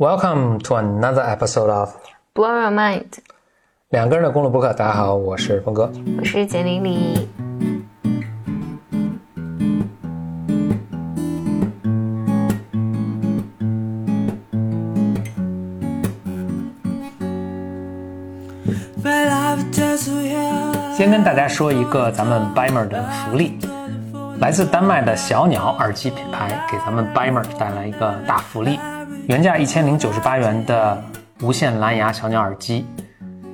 Welcome to another episode of Blow Your Mind，两个人的公路博客。大家好，我是峰哥。我是简玲玲。先跟大家说一个咱们 Bimer 的福利，来自丹麦的小鸟耳机品牌给咱们 Bimer 带来一个大福利，原价一千零九十八元的无线蓝牙小鸟耳机，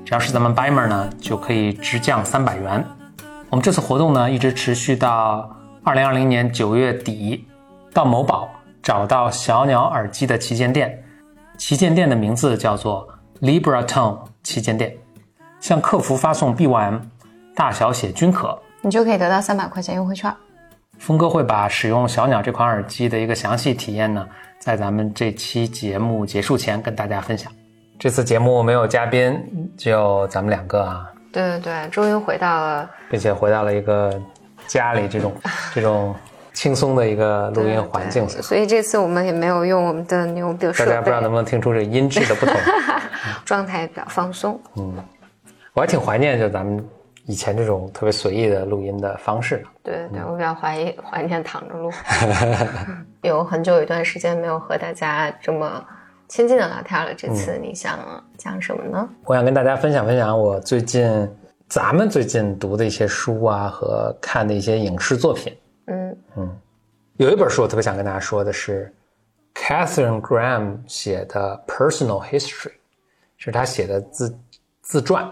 只要是咱们 Bimer 呢，就可以直降三百元。我们这次活动呢，一直持续到二零二零年九月底，到某宝找到小鸟耳机的旗舰店，旗舰店的名字叫做 Libra Tone 旗舰店，向客服发送 BYM，大小写均可。你就可以得到三百块钱优惠券。峰哥会把使用小鸟这款耳机的一个详细体验呢，在咱们这期节目结束前跟大家分享。这次节目没有嘉宾，只有咱们两个啊，对对对，终于回到了并且回到了一个家里这种 这种轻松的一个录音环境下。所以这次我们也没有用我们的牛逼的设备，大家不知道能不能听出这音质的不同。状态比较放松。嗯我还挺怀念就咱们以前这种特别随意的录音的方式的。对对对，我比较怀疑怀念躺着录，有很久一段时间没有和大家这么亲近的聊天了。这次你想讲什么呢？我想跟大家分享分享我最近咱们最近读的一些书啊和看的一些影视作品。嗯有一本书我特别想跟大家说的是 Catherine Graham 写的 Personal History，是他写的自自传。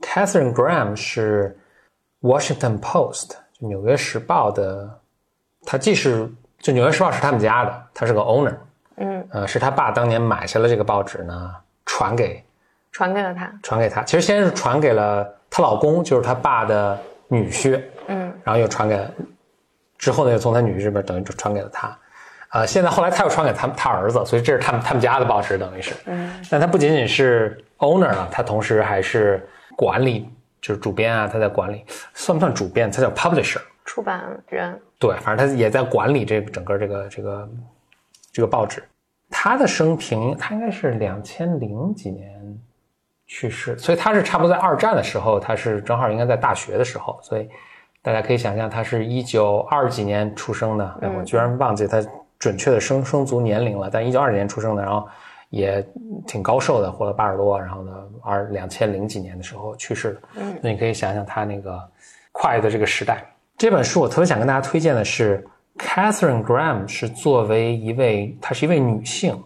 Catherine Graham 是 Washington Post 就纽约时报的，他既是就纽约时报是他们家的，他是个 owner，嗯，呃，是他爸当年买下了这个报纸呢，传给传给了他。传给他。其实先是传给了她老公，就是她爸的女婿，嗯，然后又传给，之后呢又从她女婿这边等于就传给了他。呃，现在后来他又传给他他儿子，所以这是他们他们家的报纸，等于是。嗯，但他不仅仅是 owner 了，他同时还是管理，就是主编啊，他在管理，算不算主编？他叫 publisher。出版人。对，反正他也在管理这个整个这个这个这个报纸。他的生平，他应该是两千零几年去世，所以他是差不多在二战的时候，他是正好应该在大学的时候，所以大家可以想象，他是一九二几年出生的。哎，我居然忘记他准确的生生卒年龄了，但一九二几年出生的，然后也挺高寿的，活了八十多，然后呢，二两千零几年的时候去世的。嗯那你可以想想他那个快的这个时代。这本书我特别想跟大家推荐的是 Catherine Graham 是作为一位，她是一位女性，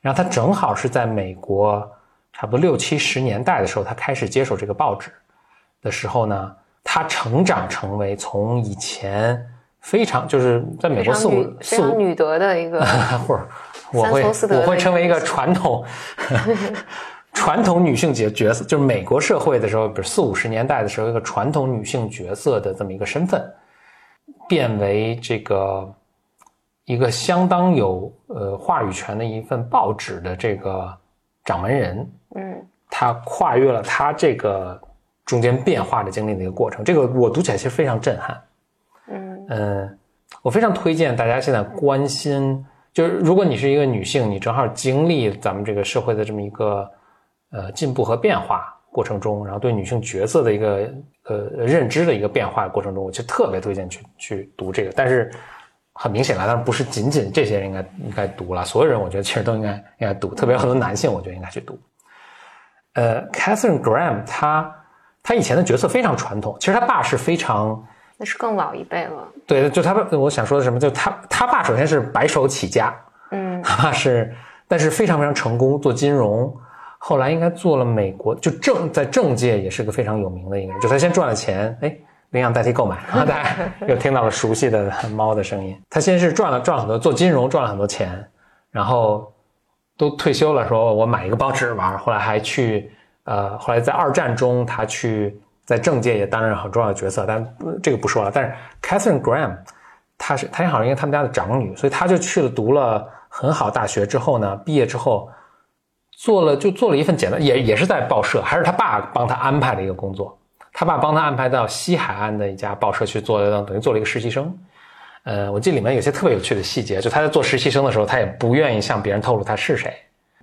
然后她正好是在美国差不多六七十年代的时候，她开始接手这个报纸的时候呢，她成长成为从以前非常就是在美国四五四五女德的一个，或者我会我会成为一个一个传统 传统女性角角色，就是美国社会的时候，比如四五十年代的时候，一个传统女性角色的这么一个身份，变为这个一个相当有呃话语权的一份报纸的这个掌门人，嗯。他跨越了他这个中间变化的经历的一个过程，这个我读起来其实非常震撼。嗯。嗯，我非常推荐大家现在关心，就是如果你是一个女性，你正好经历咱们这个社会的这么一个呃进步和变化过程中，然后对女性角色的一个呃认知的一个变化过程中，我就特别推荐去去读这个。但是很明显了，当然不是仅仅这些人应该应该读了，所有人我觉得其实都应该应该读，特别很多男性，我觉得应该去读。呃，Catherine Graham 她她以前的角色非常传统，其实她爸是非常。那是更老一辈了。对，就他爸，我想说的什么？就他他爸首先是白手起家，嗯 他爸是，但是非常非常成功，做金融，后来应该做了美国，就政在政界也是个非常有名的一个人。就他先赚了钱，哎，领养代替购买，然后大家 又听到了熟悉的猫的声音。他先是赚了赚了很多，做金融赚了很多钱，然后都退休了，说我买一个报纸玩。后来还去，呃，后来在二战中他去。在政界也担任很重要的角色，但这个不说了。但是 Catherine Graham，她是她好像因为他们家的长女，所以她就去了读了很好大学之后呢，毕业之后做了就做了一份简单，也也是在报社，还是他爸帮他安排的一个工作。他爸帮他安排到西海岸的一家报社去做，等于做了一个实习生。呃，我记得里面有些特别有趣的细节，就他在做实习生的时候，他也不愿意向别人透露他是谁，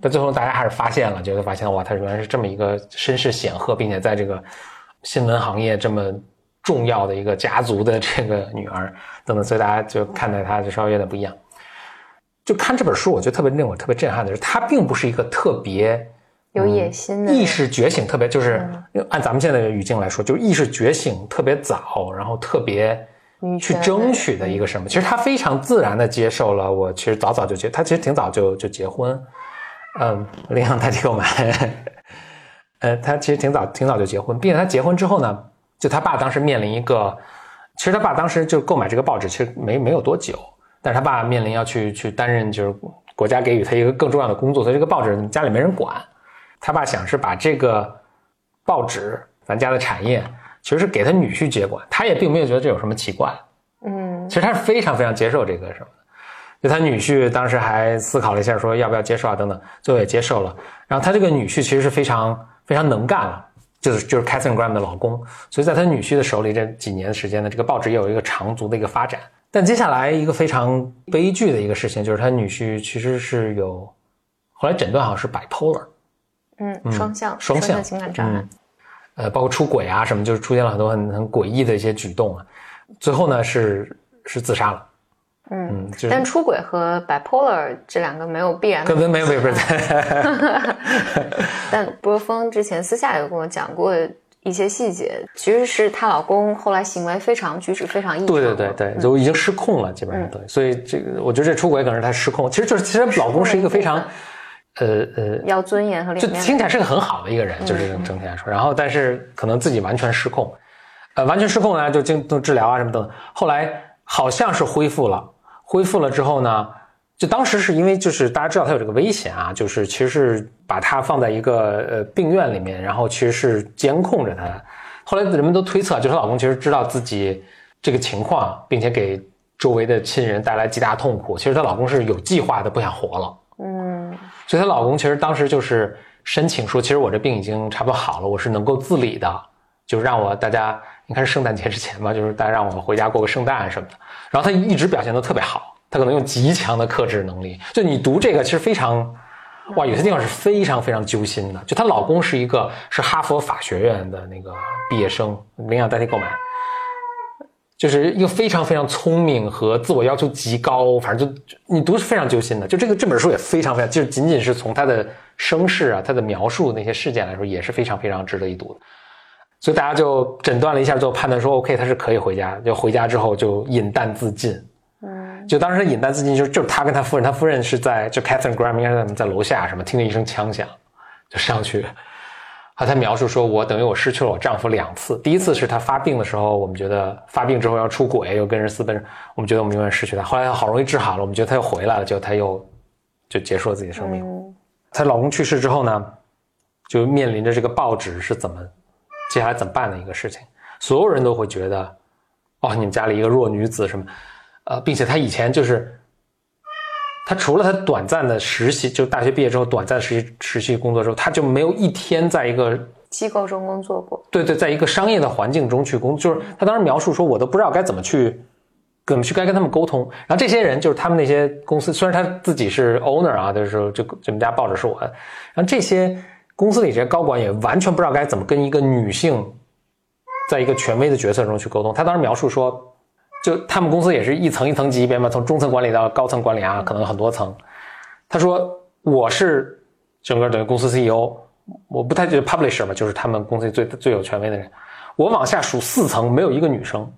但最后大家还是发现了，就会发现哇，她原来是这么一个身世显赫，并且在这个新闻行业这么重要的一个家族的这个女儿 等等，所以大家就看待她就稍微有点不一样。就看这本书，我觉得特别令我特别震撼的是，她并不是一个特别有野心的意识觉醒特别，就是按咱们现在的语境来说，就是意识觉醒特别早，然后特别去争取的一个什么？其实他非常自然的接受了我，其实早早就结，他其实挺早就就结婚，嗯，领养代替购买，呃，他其实挺早挺早就结婚，并且他结婚之后呢，就他爸当时面临一个，其实他爸当时就购买这个报纸，其实没没有多久，但是他爸面临要去去担任就是国家给予他一个更重要的工作，所以这个报纸家里没人管，他爸想是把这个报纸咱家的产业，其实是给他女婿接管，他也并没有觉得这有什么奇怪，嗯其实他是非常非常接受这个什么的。就他女婿当时还思考了一下，说要不要接受啊等等，最后也接受了。然后他这个女婿其实是非常非常能干了，就是就是 Catherine Graham 的老公，所以在他女婿的手里这几年的时间呢，这个报纸也有一个长足的一个发展。但接下来一个非常悲剧的一个事情，就是他女婿其实是有后来诊断好像是 bipolar，嗯，双向双向情感障碍嗯，呃，包括出轨啊什么，就是出现了很多很很诡异的一些举动啊。最后呢是是自杀了，嗯。嗯，就是但出轨和 bipolar 这两个没有必然的跟跟没有没有 但波峰之前私下有跟我讲过一些细节，其实是她老公后来行为非常举止非常异常，对对对对，就已经失控了，基本上对。所以这个我觉得这出轨可能是他失控，其实就是其实老公是一个非常，呃呃，要尊严和就。听起来是个很好的一个人，就是整体来说。然后但是可能自己完全失控，呃，完全失控呢就经都治疗啊什么等等。后来好像是恢复了，恢复了之后呢，就当时是因为就是大家知道他有这个危险啊，就是其实是把他放在一个呃病院里面，然后其实是监控着他。后来人们都推测，就是她老公其实知道自己这个情况，并且给周围的亲人带来极大痛苦。其实她老公是有计划的，不想活了。嗯所以她老公其实当时就是申请说，其实我这病已经差不多好了，我是能够自理的，就让我大家，你看是圣诞节之前吧，就是大家让我们回家过个圣诞什么的。然后她一直表现的特别好，她可能用极强的克制能力。就你读这个，其实非常，哇，有些地方是非常非常揪心的。就她老公是一个是哈佛法学院的那个毕业生，领养代替购买。就是一个非常非常聪明和自我要求极高，反正就你读是非常揪心的。就这个这本书也非常非常，就是仅仅是从他的身世啊，他的描述那些事件来说，也是非常非常值得一读的。所以大家就诊断了一下，之后判断说，OK，他是可以回家。就回家之后就饮弹自尽。嗯就当时他饮弹自尽，就就是他跟他夫人，他夫人是在就 Catherine Graham 应该是在在楼下什么，听见一声枪响，就上去。啊，他描述说，我等于我失去了我丈夫两次。第一次是他发病的时候，我们觉得发病之后要出轨，又跟人私奔，我们觉得我们永远失去他。后来他好容易治好了，我们觉得他又回来了，结果他又就结束了自己的生命。嗯她老公去世之后呢，就面临着这个报纸是怎么接下来怎么办的一个事情。所有人都会觉得，哦，你们家里一个弱女子什么，呃，并且她以前就是，她除了她短暂的实习，就大学毕业之后短暂实习实习工作之后，她就没有一天在一个机构中工作过，对对，在一个商业的环境中去工，就是她当时描述说，我都不知道该怎么去，怎么去该跟他们沟通。然后这些人就是他们那些公司，虽然他自己是 owner 啊，就是说就这们家报纸是我的，然后这些公司里这些高管也完全不知道该怎么跟一个女性，在一个权威的角色中去沟通。他当时描述说，就他们公司也是一层一层级别嘛，从中层管理到高层管理啊，可能很多层。他说我是整个等于公司 CEO，我不太觉得 publisher 嘛，就是他们公司最最有权威的人。我往下数四层，没有一个女生。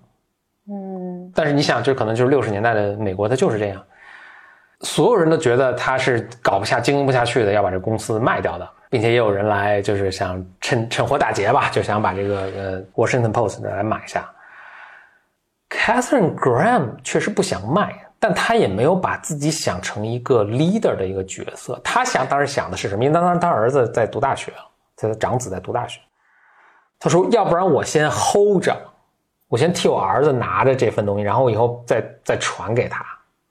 嗯但是你想，这可能就是六十年代的美国，它就是这样，所有人都觉得他是搞不下、经营不下去的，要把这公司卖掉的，并且也有人来就是想趁趁火打劫吧，就想把这个呃 Washington Post 来买下。Catherine Graham 确实不想卖，但他也没有把自己想成一个 leader 的一个角色。他想当时想的是什么？因为当时他儿子在读大学，他的长子在读大学。他说：“要不然我先 hold 着，我先替我儿子拿着这份东西，然后我以后再再传给他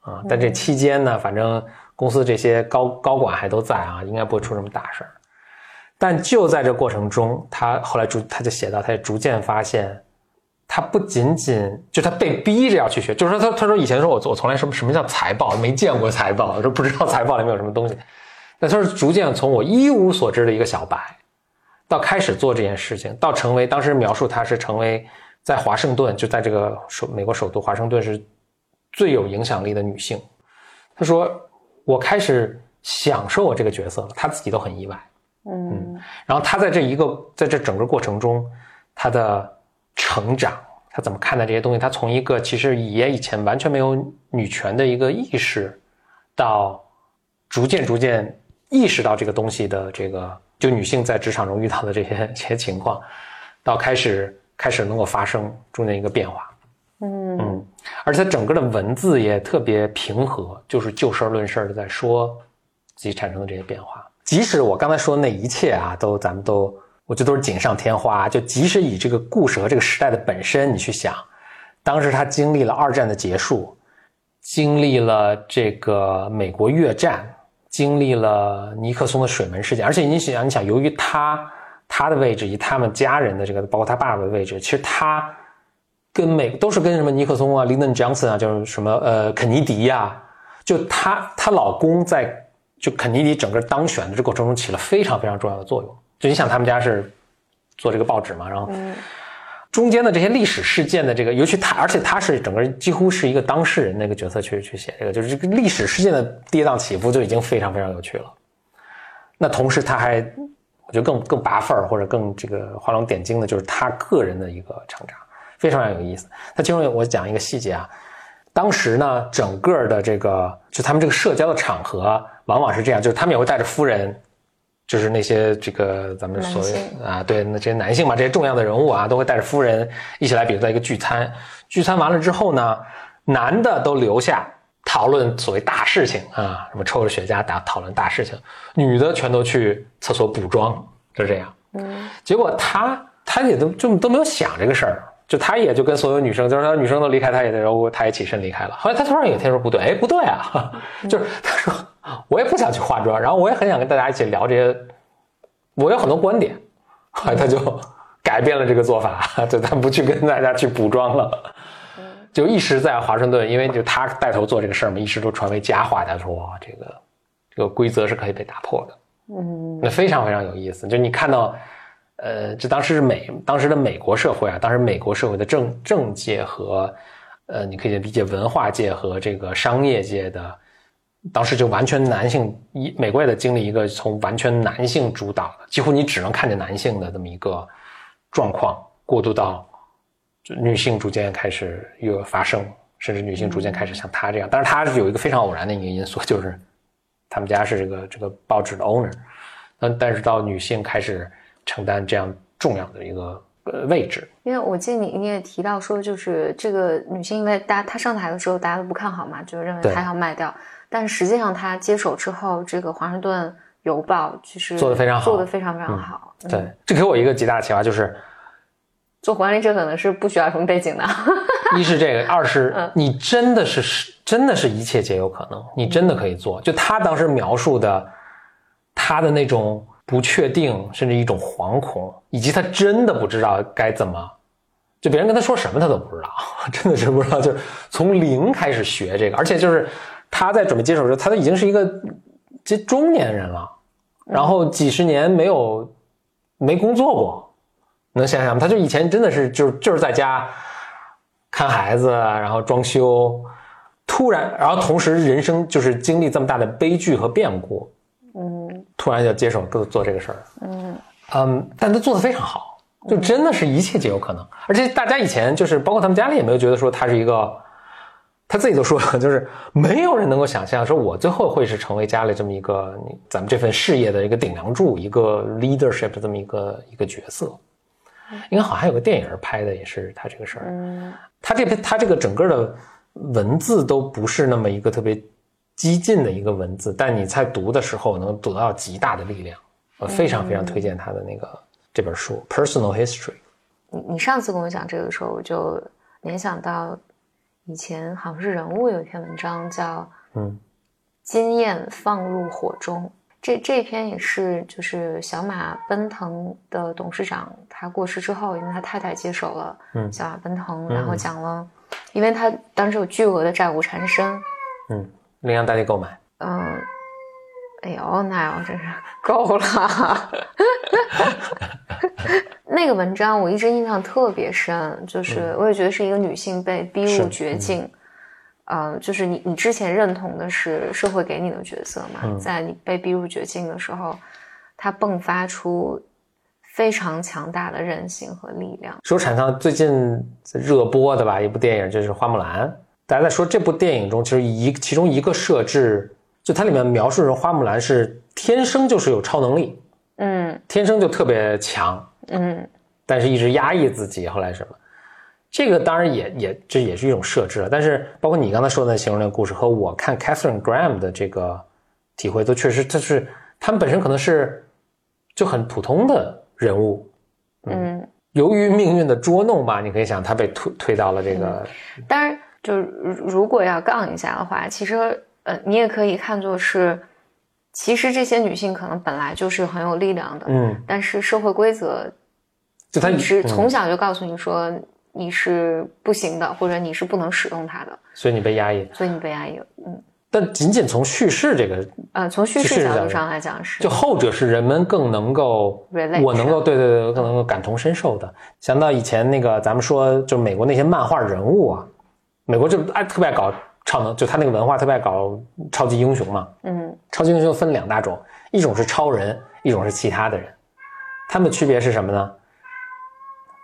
啊。但这期间呢，反正公司这些高高管还都在啊，应该不会出什么大事儿。但就在这过程中，他后来逐他就写到，他也逐渐发现，他不仅仅就他被逼着要去学，就是说他他说以前说我我从来什么什么叫财报没见过财报，说不知道财报里面有什么东西，那他是逐渐从我一无所知的一个小白，到开始做这件事情，到成为当时描述他是成为在华盛顿，就在这个首美国首都华盛顿是最有影响力的女性。她说我开始享受我这个角色了，他自己都很意外。嗯然后她在这一个在这整个过程中，她的成长，她怎么看待这些东西？她从一个其实也以前完全没有女权的一个意识，到逐渐逐渐意识到这个东西的这个，就女性在职场中遇到的这些这些情况，到开始开始能够发生中间一个变化。嗯，而且他整个的文字也特别平和，就是就事论事的在说自己产生的这些变化。即使我刚才说的那一切啊，都咱们都，我觉得都是锦上添花。就即使以这个故事和这个时代的本身，你去想，当时他经历了二战的结束，经历了这个美国越战，经历了尼克松的水门事件，而且你想，你想，由于他他的位置以他们家人的这个，包括他爸爸的位置，其实他。跟美都是跟什么尼克松啊、林登·强森啊，就是什么呃肯尼迪呀、就她她老公在就肯尼迪整个当选的这过程中起了非常非常重要的作用。就你想他们家是做这个报纸嘛，然后中间的这些历史事件的这个，尤其他，而且他是整个几乎是一个当事人那个角色去去写这个，就是这个历史事件的跌宕起伏就已经非常非常有趣了。那同时他还我觉得更更拔份儿或者更这个画龙点睛的，就是他个人的一个成长。非常有意思。它其中有我讲一个细节啊，当时呢，整个的这个就他们这个社交的场合，往往是这样，就是他们也会带着夫人，就是那些这个咱们所谓啊，对，那这些男性嘛，这些重要的人物啊，都会带着夫人一起来，比如在一个聚餐。聚餐完了之后呢，男的都留下讨论所谓大事情啊，什么抽着雪茄打讨论大事情，女的全都去厕所补妆，就这样。嗯结果他他也都就都没有想这个事儿，就他也就跟所有女生，就是他女生都离开，他也然后他也起身离开了。后来他突然有一天说不对，哎不对啊，就是他说我也不想去化妆，然后我也很想跟大家一起聊这些，我有很多观点，后来他就改变了这个做法，就他不去跟大家去补妆了。就一时在华盛顿，因为就他带头做这个事儿嘛，一时都传为佳话。他说哇，这个这个规则是可以被打破的。嗯那非常非常有意思。就你看到，呃，这当时是美当时的美国社会啊，当时美国社会的政政界和，呃，你可以理解文化界和这个商业界的，当时就完全男性，一美国也在经历一个从完全男性主导的，几乎你只能看见男性的这么一个状况，过渡到就女性逐渐开始有发生，甚至女性逐渐开始像他这样，但是他是有一个非常偶然的一个因素，就是他们家是这个这个报纸的 owner，但但是到女性开始承担这样重要的一个呃位置，因为我记得你你也提到说，就是这个女性，因为大家她上台的时候大家都不看好嘛，就认为她要卖掉，但实际上她接手之后，这个华盛顿邮报其实做得非常好做得非常非常好。嗯对，这给我一个极大的启发，就是做管理者可能是不需要什么背景的。一是这个，二是嗯你真的是真的是一切皆有可能，你真的可以做。就他当时描述的，他的那种不确定，甚至一种惶恐，以及他真的不知道该怎么，就别人跟他说什么他都不知道，真的是不知道，就是从零开始学这个，而且就是他在准备接手的时候，他都已经是一个这中年人了，然后几十年没有没工作过，能想想吗？他就以前真的是就是就是在家看孩子，然后装修，突然，然后同时人生就是经历这么大的悲剧和变故，突然要接手做做这个事儿，嗯。嗯，但他做的非常好，就真的是一切皆有可能。而且大家以前就是包括他们家里也没有觉得说他是一个，他自己都说了，就是没有人能够想象说我最后会是成为家里这么一个你咱们这份事业的一个顶梁柱，一个 leadership 的这么一个一个角色。应该好像还有个电影拍的也是他这个事儿，嗯。他这篇他这个整个的文字都不是那么一个特别激进的一个文字，但你在读的时候能得到极大的力量。我非常非常推荐他的那个这本书《Personal History》。你你上次跟我讲这个的时候，我就联想到以前好像是人物有一篇文章叫嗯《经验放入火中》。这这篇也是，就是小马奔腾的董事长他过世之后，因为他太太接手了嗯小马奔腾，嗯然后讲了，因为他当时有巨额的债务缠身，嗯，领养代替购买。嗯，哎呦，那我真是够了。那个文章我一直印象特别深，就是我也觉得是一个女性被逼入绝境。呃，就是你你之前认同的是社会给你的角色嘛，在你被逼入绝境的时候，它迸发出非常强大的韧性和力量。说产上最近热播的吧，一部电影就是《花木兰》。大家在说这部电影中，其实一其中一个设置，就它里面描述说花木兰是天生就是有超能力，嗯天生就特别强，嗯但是一直压抑自己。后来什么？这个当然也也这也是一种设置了。但是包括你刚才说的形容那个故事和我看 Catherine Graham 的这个体会，都确实，它是他们本身可能是就很普通的人物，嗯。由于命运的捉弄吧，你可以想他被推推到了这个，当然，就是如如果要杠一下的话，其实呃，你也可以看作是，其实这些女性可能本来就是很有力量的，嗯，但是社会规则就他一直嗯从小就告诉你说你是不行的，或者你是不能使用它的，所以你被压抑。所以你被压抑了。嗯但仅仅从叙事这个，呃，从叙叙事角度事角度上来讲是，就后者是人们更能够我能够对对对，更能够感同身受的。想到以前那个咱们说，就美国那些漫画人物啊，美国就爱特别爱搞超能，就他那个文化特别爱搞超级英雄嘛。嗯超级英雄分两大种，一种是超人，一种是其他的人。他们的区别是什么呢？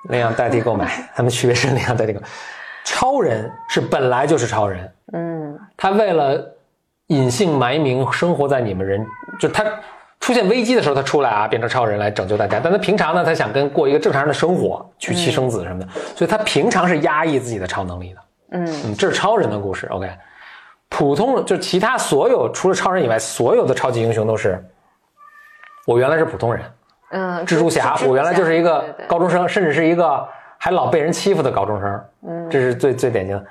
领养代替购买，他们区别是领养代替购买。超人是本来就是超人，嗯他为了隐姓埋名生活在你们人，就他出现危机的时候，他出来啊，变成超人来拯救大家。但他平常呢，他想跟过一个正常人的生活，娶妻生子什么的，所以他平常是压抑自己的超能力的。嗯嗯，这是超人的故事。OK，普通就其他所有除了超人以外，所有的超级英雄都是，我原来是普通人，嗯，蜘蛛侠，我原来就是一个高中生，甚至是一个还老被人欺负的高中生。嗯，这是最最典型的。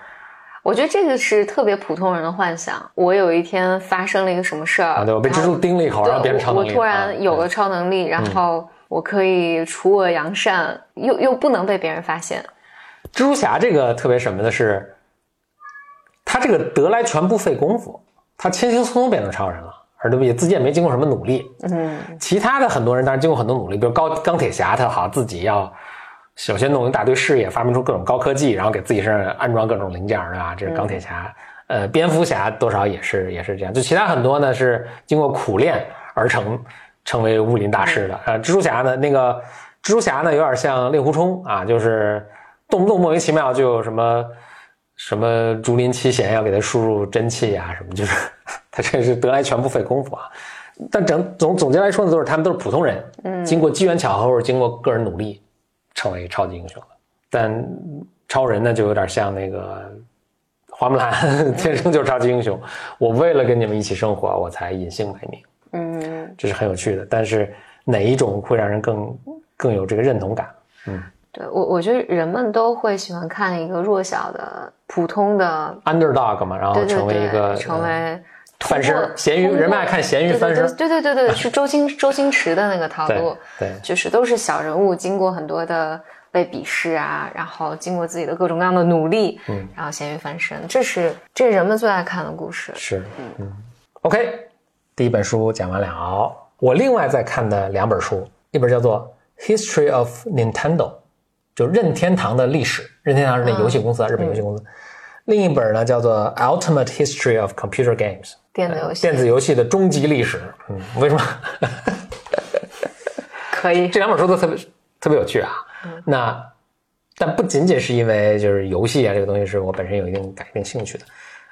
我觉得这个是特别普通人的幻想。我有一天发生了一个什么事儿啊，对我被蜘蛛叮了一口，然后变成超能力。我我突啊然有了超能力，然后我可以除恶扬善，又又不能被别人发现。蜘蛛侠这个特别什么的是，他这个得来全不费功夫，他轻轻松松变成超人了，而且自己也没经过什么努力。嗯其他的很多人当然经过很多努力，比如高钢铁侠，他好自己要首先弄一大堆事业，发明出各种高科技，然后给自己身上安装各种零件儿啊，这是钢铁侠。呃，蝙蝠侠多少也是也是这样，就其他很多呢是经过苦练而成成为武林大师的。呃，蜘蛛侠呢，那个蜘蛛侠呢有点像令狐冲啊，就是动不动莫名其妙就有什么什么竹林七贤要给他输入真气啊什么，就是 他这是得来全不费功夫啊。但整总总结来说呢，都是他们都是普通人，嗯经过机缘巧合或者经过个人努力，成为超级英雄的。但超人呢，就有点像那个花木兰，天生就是超级英雄。我为了跟你们一起生活，我才隐姓埋名，嗯，这是很有趣的。但是哪一种会让人更更有这个认同感？嗯对我我觉得人们都会喜欢看一个弱小的、普通的，underdog 嘛，然后成为一个对，成呃为翻身咸鱼，人们爱看咸鱼翻身。对对对对对，是周星周星驰的那个套路对，对就是都是小人物，经过很多的被鄙视啊，然后经过自己的各种各样的努力，嗯，然后咸鱼翻身，这是这是人们最爱看的故事。是，嗯，OK，第一本书讲完了，我另外在看的两本书，一本叫做《History of Nintendo》，就任天堂的历史，任天堂是那游戏公司啊，日本游戏公司。另一本呢叫做《Ultimate History of Computer Games》，电子游戏电子游戏的终极历史。嗯，为什么？可以，这两本书都特别特别有趣啊。那但不仅仅是因为就是游戏啊这个东西是我本身有一定感一定兴趣的，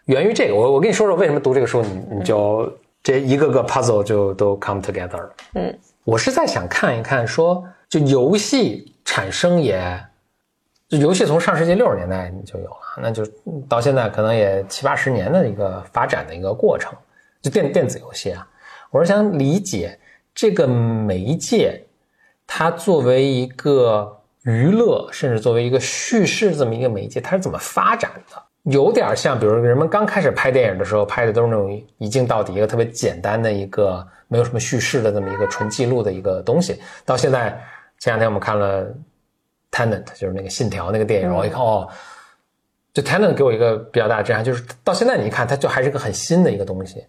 源于这个。我我跟你说说为什么读这个书，你你就这一个个 puzzle 就都 come together 了。嗯，我是在想看一看说，就游戏产生也，就游戏从上世纪六十年代你就有了，那就到现在可能也七八十年的一个发展的一个过程，就电电子游戏啊，我是想理解这个媒介，它作为一个娱乐，甚至作为一个叙事这么一个媒介，它是怎么发展的？有点像，比如人们刚开始拍电影的时候，拍的都是那种一镜到底，一个特别简单的一个没有什么叙事的这么一个纯记录的一个东西。到现在，前两天我们看了《Tenant》，就是那个《信条》那个电影，我一看哦，就《Tenant》给我一个比较大的震撼，就是到现在你一看，它就还是个很新的一个东西。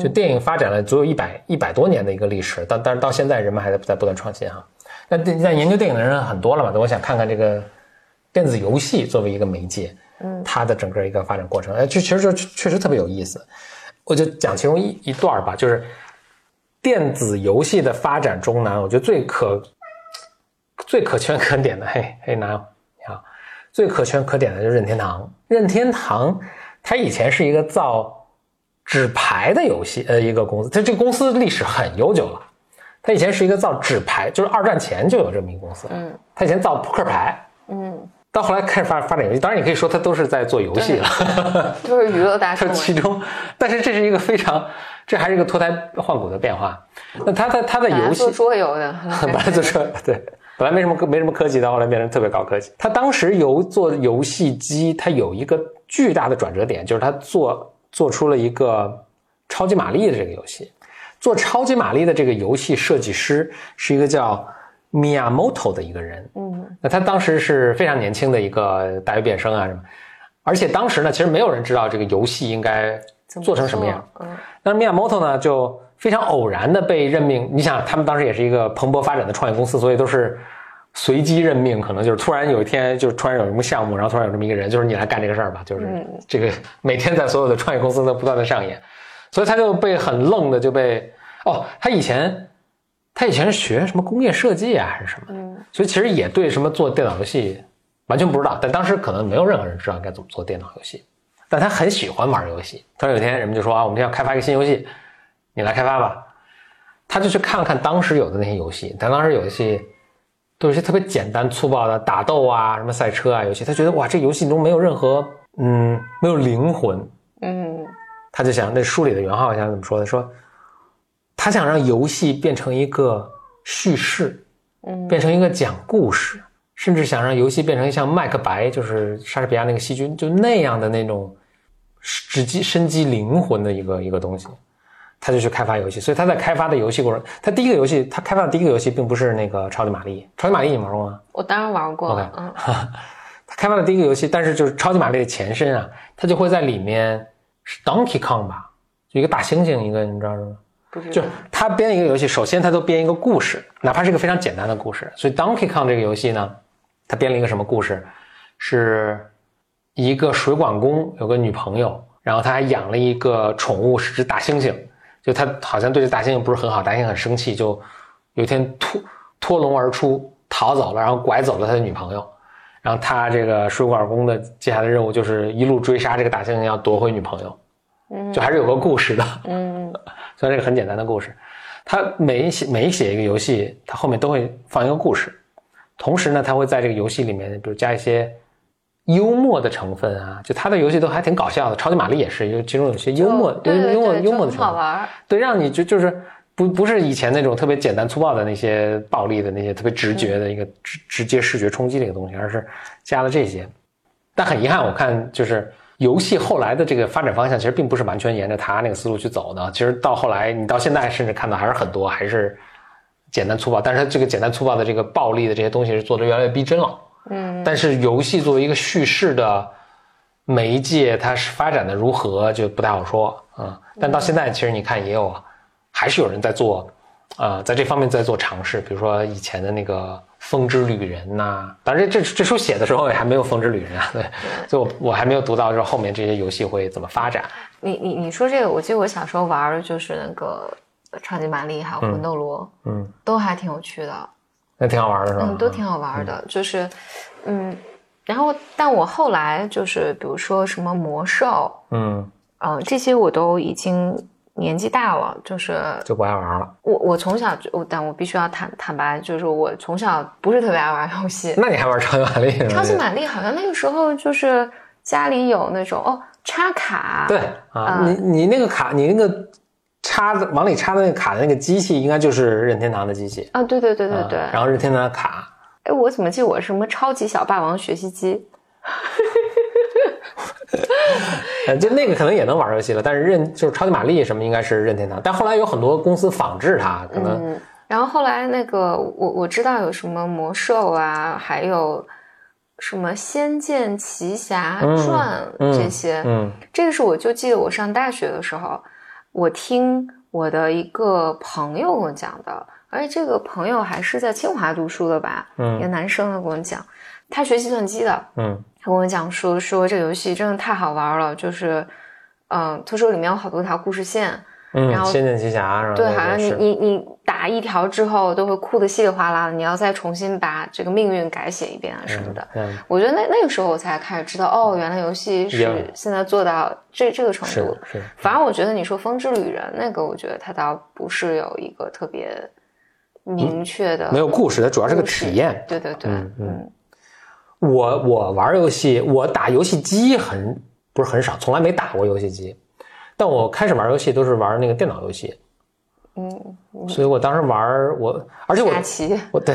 就电影发展了足有一百一百多年的一个历史，但但是到现在人们还在在不断创新哈。那在研究电影的人很多了嘛，我想看看这个电子游戏作为一个媒介，嗯，它的整个一个发展过程，哎，这其实就确实特别有意思。我就讲其中一一段吧，就是电子游戏的发展中呢，我觉得最可最可圈可点的，嘿，嘿，南你好，最可圈可点的就是任天堂。任天堂它以前是一个造纸牌的游戏呃一个公司，它这个公司历史很悠久了。它以前是一个造纸牌，就是二战前就有这么一个公司。嗯，它以前造扑克牌。嗯。到后来开始发发展游戏，当然你可以说它都是在做游戏了，都是娱乐大 众。其中，但是这是一个非常，这还是一个脱胎换骨的变化。那他的他的游戏做桌游的，本来做说对，本来没什么没什么科技，到后来变成特别高科技。他当时游做游戏机，他有一个巨大的转折点，就是他做做出了一个超级玛丽的这个游戏。做超级玛丽的这个游戏设计师是一个叫。Miyamoto 的一个人，嗯，那他当时是非常年轻的一个大学毕业生啊什么，而且当时呢，其实没有人知道这个游戏应该做成什么样，嗯，那 Miyamoto 呢就非常偶然的被任命，你想他们当时也是一个蓬勃发展的创业公司，所以都是随机任命，可能就是突然有一天就突然有什么项目，然后突然有这么一个人，就是你来干这个事儿吧，就是这个每天在所有的创业公司都不断的上演，所以他就被很愣的就被哦，他以前。他以前是学什么工业设计啊，还是什么？嗯，所以其实也对什么做电脑游戏完全不知道。但当时可能没有任何人知道该怎么做电脑游戏，但他很喜欢玩游戏。突然有一天，人们就说啊，我们要开发一个新游戏，你来开发吧。他就去看了看当时有的那些游戏，但当时有一些都是些特别简单粗暴的打斗啊，什么赛车啊游戏。他觉得哇，这游戏中没有任何嗯，没有灵魂。嗯，他就想那书里的原话好像怎么说的？说。他想让游戏变成一个叙事，嗯，变成一个讲故事，甚至想让游戏变成像麦克白，就是莎士比亚那个细菌，就那样的那种，直击深击灵魂的一个一个东西。他就去开发游戏，所以他在开发的游戏过程，他第一个游戏，他开发的第一个游戏并不是那个超级玛丽。超级玛丽你玩过吗？我当然玩过。OK，嗯，他开发的第一个游戏，但是就是超级玛丽的前身啊，他就会在里面是 Donkey Kong 吧，就一个大猩猩，一个你知道吗？就他编一个游戏，首先他都编一个故事，哪怕是一个非常简单的故事。所以 Donkey Kong 这个游戏呢，他编了一个什么故事？是一个水管工有个女朋友，然后他还养了一个宠物，是只大猩猩。就他好像对这大猩猩不是很好，大猩猩很生气，就有一天脱脱笼而出逃走了，然后拐走了他的女朋友。然后他这个水管工的接下来的任务就是一路追杀这个大猩猩，要夺回女朋友。嗯，就还是有个故事的。嗯。虽然这个很简单的故事，他每写每写一个游戏，他后面都会放一个故事，同时呢，他会在这个游戏里面，比如加一些幽默的成分啊，就他的游戏都还挺搞笑的。超级玛丽也是，有其中有些幽默、幽默、幽默的成分，好玩。对，让你就就是不不是以前那种特别简单粗暴的那些暴力的那些特别直觉的一个直直接视觉冲击的一个东西，而是加了这些。但很遗憾，我看就是。游戏后来的这个发展方向其实并不是完全沿着他那个思路去走的。其实到后来，你到现在甚至看到还是很多还是简单粗暴，但是它这个简单粗暴的这个暴力的这些东西是做的越来越逼真了。嗯。但是游戏作为一个叙事的媒介，它是发展的如何就不太好说啊。但到现在，其实你看也有，还是有人在做，啊，在这方面在做尝试，比如说以前的那个。风之旅人呐，当然这这这书写的时候也还没有风之旅人啊，对，所以我我还没有读到说后面这些游戏会怎么发展。你你你说这个，我记得我小时候玩的就是那个超级玛丽还有魂斗罗，嗯，都还挺有趣的，那挺好玩的是吧？嗯，都挺好玩的，就是，嗯，然后但我后来就是比如说什么魔兽，嗯，嗯，这些我都已经。年纪大了，就是就不爱玩了。我我从小就，但我必须要坦坦白，就是我从小不是特别爱玩游戏。那你还玩超级玛丽？超级玛丽好像那个时候就是家里有那种哦插卡。对啊，你你那个卡，你那个插的往里插的那个卡的那个机器，应该就是任天堂的机器啊。对对对对对。然后任天堂的卡。哎，我怎么记我什么超级小霸王学习机？就那个可能也能玩游戏了，但是任就是超级玛丽什么应该是任天堂，但后来有很多公司仿制它，可能。然后后来那个我我知道有什么魔兽啊，还有什么仙剑奇侠传这些，嗯，这个是我就记得我上大学的时候，我听我的一个朋友跟我讲的，而且这个朋友还是在清华读书的吧，嗯。一个男生跟我讲，他学计算机的，嗯。他跟我讲说说这个游戏真的太好玩了，就是，嗯、他说里面有好多条故事线，嗯，然后仙剑奇侠是吧？对，好像你你你打一条之后都会哭得稀里哗啦的，你要再重新把这个命运改写一遍啊什么的。嗯，我觉得那那个时候我才开始知道，哦，原来游戏是现在做到这这个程度。是，反而我觉得你说《风之旅人》那个，我觉得它倒不是有一个特别明确的、没有故事，它主要是个体验。对对对，嗯我我玩游戏，我打游戏机很不是很少，从来没打过游戏机。但我开始玩游戏都是玩那个电脑游戏，嗯，所以我当时玩我，而且我我对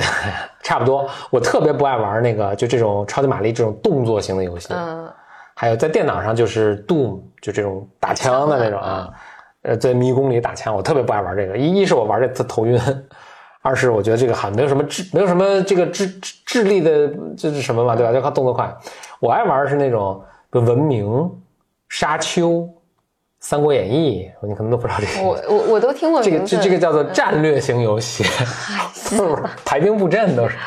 差不多，我特别不爱玩那个就这种超级玛丽这种动作型的游戏，嗯还有在电脑上就是 Doom 就这种打枪的那种啊，呃，在迷宫里打枪，我特别不爱玩这个。一一是我玩这特头晕，二是我觉得这个好像没有什么智，没有什么这个智智智力的这是什么嘛，对吧？就靠动作快。我爱玩的是那种比如文明、沙丘、三国演义，你可能都不知道这个。我我我都听过这个这这个叫做战略型游戏，就 是排兵布阵都是。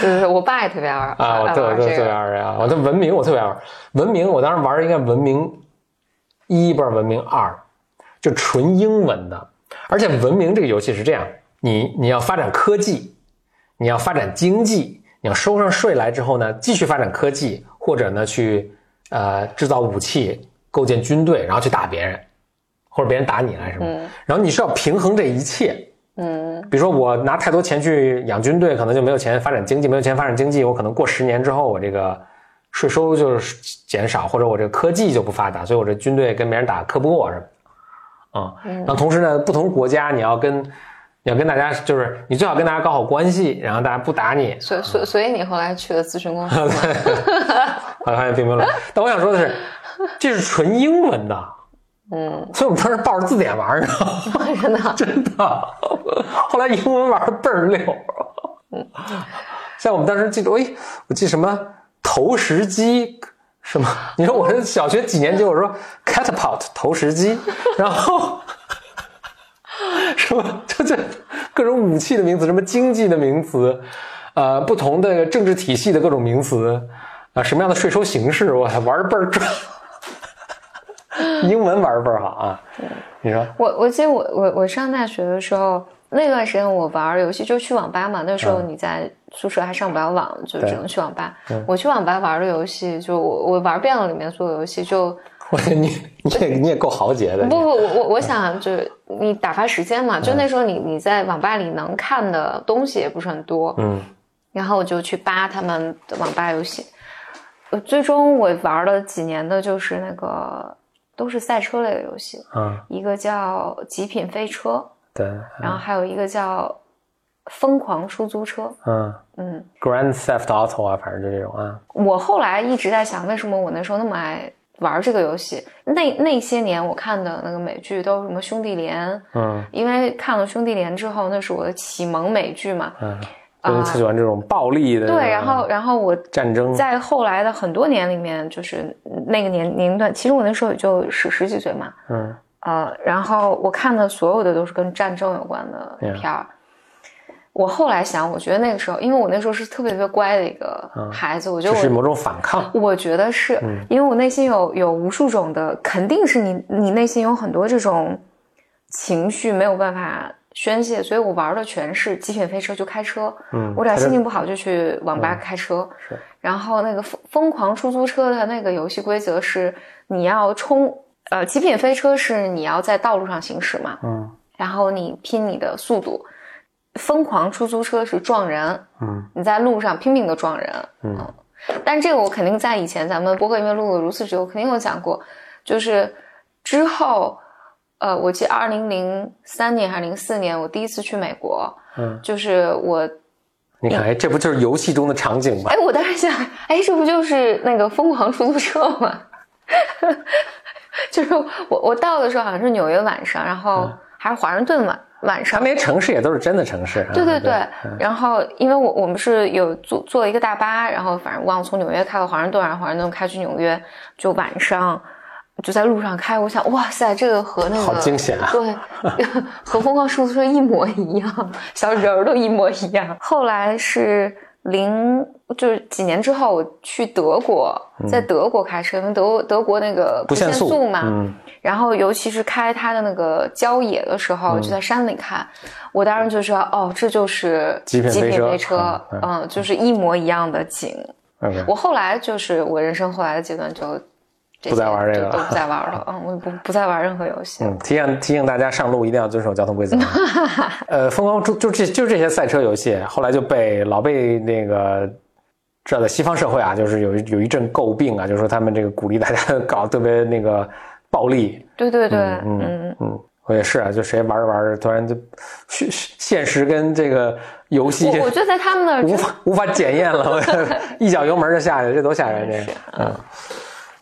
对对对，我爸也特别爱玩啊，我爱特我特特别爱玩啊！我的文明我特别爱玩，文明我当时玩的应该文明一，不是文明二，就纯英文的。而且文明这个游戏是这样，你你要发展科技，你要发展经济，你要收上税来之后呢，继续发展科技，或者呢去呃制造武器，构建军队，然后去打别人，或者别人打你来什么。然后你是要平衡这一切。嗯比如说我拿太多钱去养军队，可能就没有钱发展经济，没有钱发展经济，我可能过十年之后，我这个税收就是减少，或者我这个科技就不发达，所以我这军队跟别人打磕不过什么的。啊、然后同时呢，不同国家你要跟你要跟大家，就是你最好跟大家搞好关系，然后大家不打你。所所所以你后来去了咨询公司 吗？好像并没有。但我想说的是，这是纯英文的，嗯，所以我们当时抱着字典玩儿，你知道吗？真的，真的。后来英文玩的倍儿溜。像我们当时记住，哎，我记什么投石机什么？你说我是小学几年级？我说 catapult 投石机，然后 什么就这各种武器的名词，什么经济的名词，呃，不同的政治体系的各种名词，啊、什么样的税收形式，我还玩的倍儿转。英文玩的倍儿好啊！你说？我我记得我我我上大学的时候，那段时间我玩游戏就去网吧嘛，那时候你在宿舍还上不了网，就只能去网吧。我去网吧玩的游戏，就我我玩遍了里面所有游戏，就我觉得你你也你也够豪杰的。不不我我我想就是你打发时间嘛，就那时候你你在网吧里能看的东西也不是很多，嗯然后我就去扒他们的网吧游戏。呃，最终我玩了几年的就是那个都是赛车类的游戏，嗯，一个叫《极品飞车》。对，然后还有一个叫《疯狂出租车》。嗯嗯，，Grand Theft Auto 啊，反正就这种啊。我后来一直在想，为什么我那时候那么爱玩这个游戏？那那些年我看的那个美剧都是什么《兄弟连》，嗯因为看了《兄弟连》之后，那是我的启蒙美剧嘛。嗯，就是特喜欢这种暴力的。对，然后然后我战争。在后来的很多年里面，就是那个年年龄段，其实我那时候也就十十几岁嘛，嗯呃，然后我看的所有的都是跟战争有关的片儿。我后来想，我觉得那个时候，因为我那时候是特别特别乖的一个孩子，我觉得是某种反抗。我觉得是、因为我内心有有无数种的，肯定是你你内心有很多这种情绪没有办法宣泄，所以我玩的全是极品飞车，就开车。嗯，我只要心情不好就去网吧开车。是然后那个疯疯狂出租车的那个游戏规则是你要冲，呃，极品飞车是你要在道路上行驶嘛，嗯然后你拼你的速度。疯狂出租车是撞人，嗯你在路上拼命的撞人，嗯但这个我肯定在以前咱们播客因为录的如此之久，肯定有讲过。就是之后，呃，我记得二零零三年还是零四年，我第一次去美国，嗯，就是我，你看，哎，这不就是游戏中的场景吗？哎，我当时想，哎，这不就是那个疯狂出租车吗？就是我我到的时候好像是纽约晚上，然后还是华盛顿晚晚上他上，那些城市也都是真的城市。啊对对对，嗯然后因为我我们是有坐坐一个大巴，然后反正忘了从纽约开到华盛顿，然后华盛顿开去纽约，就晚上就在路上开，我想，哇塞，这个和那个好惊险啊！对，和《疯狂出租车》一模一样，小人儿都一模一样。后来是零，就是几年之后，我去德国，在德国开车，因为德德国那个不限速嘛，嗯，然后尤其是开它的那个郊野的时候，就在山里开，我当时就说，哦，这就是极品飞车，嗯，就是一模一样的景。我后来就是我人生后来的阶段就。不再玩这个了，不再玩了。嗯，我不不再玩任何游戏。嗯，提醒提醒大家上路一定要遵守交通规则。呃，疯狂就就这就这些赛车游戏，后来就被老被那个知道在西方社会啊，就是有有一阵诟病啊，就是说他们这个鼓励大家 搞特别那个暴力。对对对，嗯嗯嗯，我也是啊，就谁玩着玩着，突然就现现实跟这个游戏，我觉得在他们那无法无法检验了，一脚油门就下去，这多吓人！这个，嗯。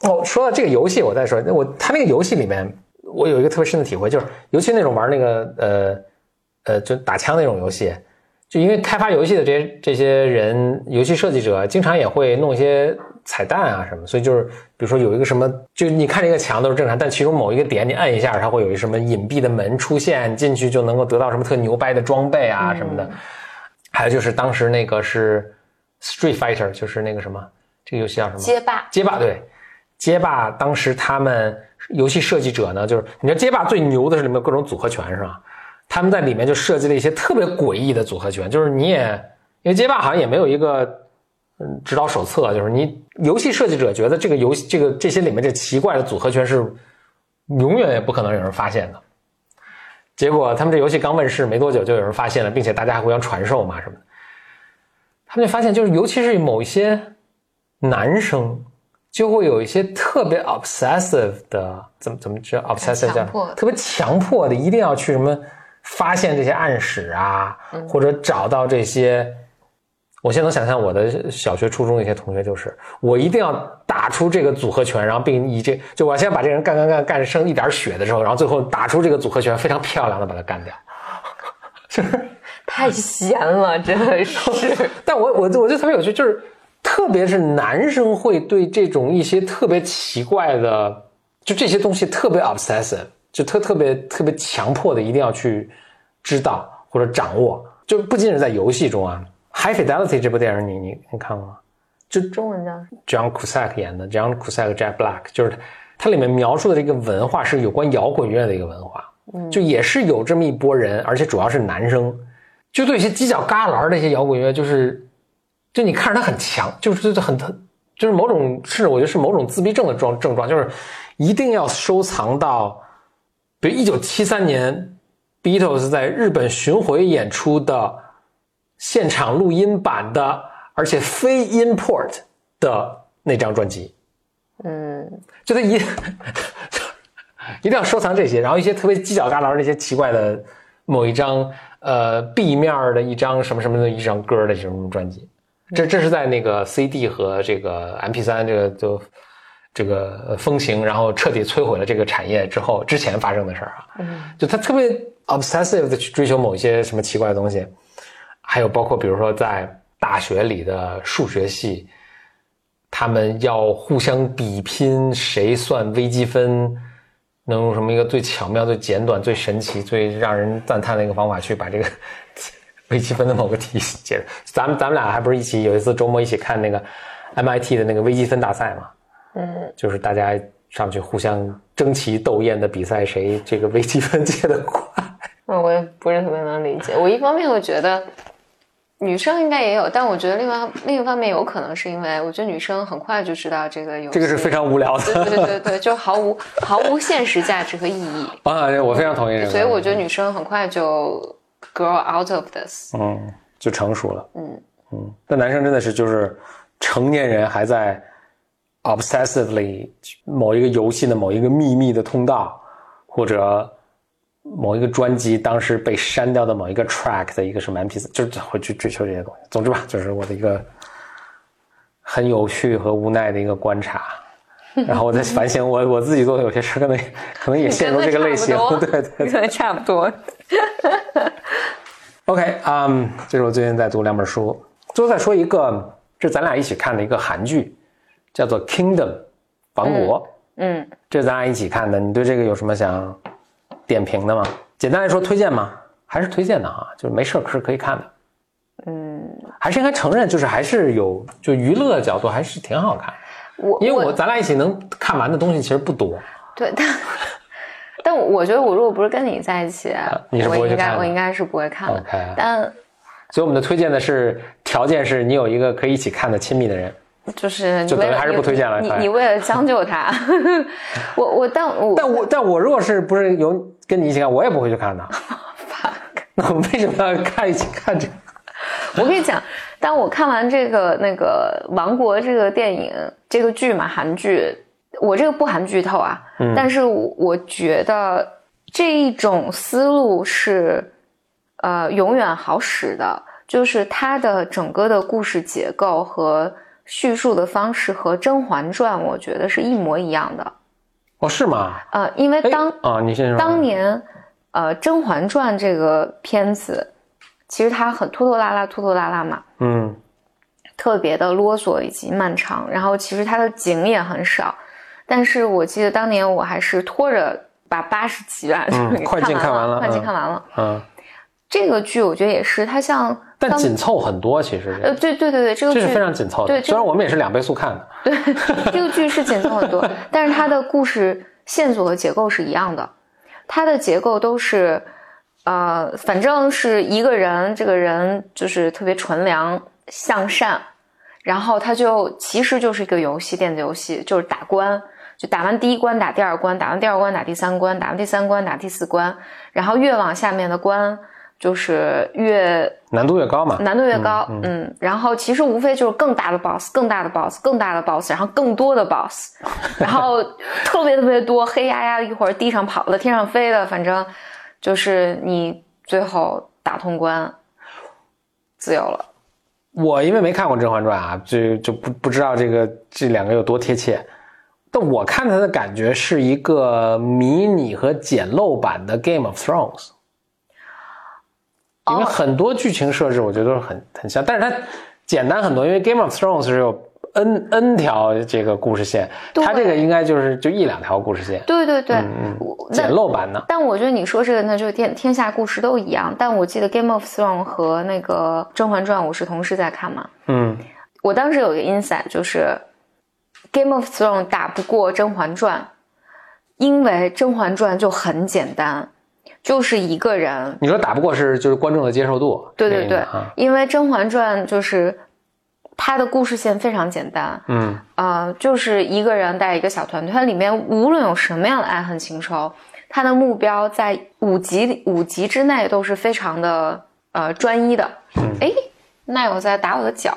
哦，说到这个游戏，我再说，我他那个游戏里面，我有一个特别深的体会，就是尤其那种玩那个呃呃，就打枪那种游戏，就因为开发游戏的这些这些人，游戏设计者经常也会弄一些彩蛋啊什么，所以就是比如说有一个什么，就你看这个墙都是正常，但其中某一个点你按一下，它会有一什么隐蔽的门出现，进去就能够得到什么特牛掰的装备啊什么的。还有就是当时那个是 Street Fighter，就是那个什么，这个游戏叫什么？街霸。街霸对。街霸当时他们游戏设计者呢，就是你知道街霸最牛的是里面各种组合拳是吧？他们在里面就设计了一些特别诡异的组合拳，就是你也因为街霸好像也没有一个嗯指导手册，就是你游戏设计者觉得这个游戏这个这些里面这奇怪的组合拳是永远也不可能有人发现的。结果他们这游戏刚问世没多久就有人发现了，并且大家还互相传授嘛什么的。他们就发现，就是尤其是某一些男生。就会有一些特别 obsessive 的，怎么怎么叫 obsessive 叫特别强迫的，一定要去什么发现这些暗史啊，或者找到这些。我现在能想象我的小学、初中的一些同学，就是我一定要打出这个组合拳，然后并以这就我先把这人干干干干剩一点血的时候，然后最后打出这个组合拳，非常漂亮的把他干掉，就是太闲了，真的是。但我我我就特别有趣，就是。特别是男生会对这种一些特别奇怪的，就这些东西特别 obsessive，就特特别特别强迫的一定要去知道或者掌握。就不仅仅是在游戏中啊，《High Fidelity》这部电影你你你看过吗？就中文叫 John Cusack 演的，John Cusack Jack Black，就是它里面描述的这个文化是有关摇滚乐的一个文化，就也是有这么一波人，而且主要是男生，就对一些犄角旮旯的一些摇滚乐就是。就你看着他很强，就是很特，就是某种是我觉得是某种自闭症的状症状，就是一定要收藏到，比如一九七三年 Beatles 在日本巡回演出的现场录音版的，而且非 import 的那张专辑。嗯，就他一一定要收藏这些，然后一些特别犄角旮旯那些奇怪的某一张呃 B 面的一张什么什么的一张歌的什么什么专辑。这这是在那个 CD 和这个 MP3 这个就这个风行，然后彻底摧毁了这个产业之后之前发生的事儿啊。嗯，就他特别 obsessive 的去追求某一些什么奇怪的东西，还有包括比如说在大学里的数学系，他们要互相比拼谁算微积分能用什么一个最巧妙、最简短、最神奇、最让人赞叹的一个方法去把这个。微积分的某个题解，咱们咱们俩还不是一起有一次周末一起看那个 MIT 的那个微积分大赛嘛？嗯，就是大家上去互相争奇斗艳的比赛，谁这个微积分解的快。嗯我也不是特别能理解。我一方面会觉得女生应该也有，但我觉得另外另一方面有可能是因为我觉得女生很快就知道这个有这个是非常无聊的，对对对对，就毫无毫无现实价值和意义。啊，我非常同意这个。所以我觉得女生很快就。Grow out of this，嗯，就成熟了，嗯嗯。但男生真的是就是成年人还在 obsessively 某一个游戏的某一个秘密的通道，或者某一个专辑当时被删掉的某一个 track 的一个什么 MP 四就是会去追求这些东西。总之吧，就是我的一个很有趣和无奈的一个观察。然后我在反省我我自己做的有些事，可能可能也陷入这个类型，对对，可能差不多。OK，嗯，这是我最近在读两本书。最后再说一个，这咱俩一起看的一个韩剧，叫做《Kingdom》，王国。嗯，这咱俩一起看的，你对这个有什么想点评的吗？简单来说，推荐吗？还是推荐的哈，就是没事是可以看的。嗯，还是应该承认，就是还是有就娱乐的角度还是挺好看。我因为我咱俩一起能看完的东西其实不多。对，但但我觉得我如果不是跟你在一起，你是不我应会去看的该我应该是不会看的。但所以我们的推荐的是条件是你有一个可以一起看的亲密的人。就是就等于还是不推荐了你你为了将就他，我我但我但我但我如果是不是有跟你一起看，我也不会去看的。那我们为什么要看一起看这个？我跟你讲，当我看完这个那个《王国》这个电影这个剧嘛，韩剧，我这个不含剧透啊，嗯但是我我觉得这一种思路是呃永远好使的，就是它的整个的故事结构和叙述的方式和《甄嬛传》我觉得是一模一样的。哦，是吗？呃，因为哎当啊，你先说。当年，呃，《甄嬛传》这个片子，其实它很拖拖拉拉，拖拖拉拉嘛，嗯，特别的啰嗦以及漫长。然后其实它的景也很少，但是我记得当年我还是拖着把八十集吧，快进看完了快进嗯看完了。嗯，这个剧我觉得也是，它像当但紧凑很多，其实呃，对对对对，这个剧是非常紧凑的。对虽然我们也是两倍速看的。对，这个剧是紧凑很多，但是它的故事线索和结构是一样的，它的结构都是，呃，反正是一个人，这个人就是特别纯良向善，然后他就其实就是一个游戏，电子游戏，就是打关，就打完第一关打第二关，打完第二关打第三关，打完第三关打第四关，然后越往下面的关就是越难度越高嘛。难度越高，嗯然后其实无非就是更大的 boss，更大的 boss，更大的 boss，然后更多的 boss，然后特别特别多，黑压压的，一会儿地上跑的，天上飞的，反正就是你最后打通关，自由了。我因为没看过《甄嬛传》啊，就就不不知道这个这两个有多贴切。但我看它的感觉是一个迷你和简陋版的《Game of Thrones》，因为哦很多剧情设置我觉得都是很很像，但是它简单很多。因为《Game of Thrones》是有 n n 条这个故事线，它这个应该就是就一两条故事线，对对对，嗯简陋版的。但我觉得你说这个，那就天天下故事都一样。但我记得《Game of Thrones》和那个《甄嬛传》，我是同时在看嘛。嗯，我当时有一个 insight，就是《Game of Thrones》打不过《甄嬛传》，因为《甄嬛传》就很简单，就是一个人。你说打不过是就是观众的接受度，对对对。啊，因为《甄嬛传》就是它的故事线非常简单，嗯。呃，就是一个人带一个小团队，它里面无论有什么样的爱恨情仇，他的目标在五集里五集之内都是非常的呃专一的。哎、那有在打我的脚。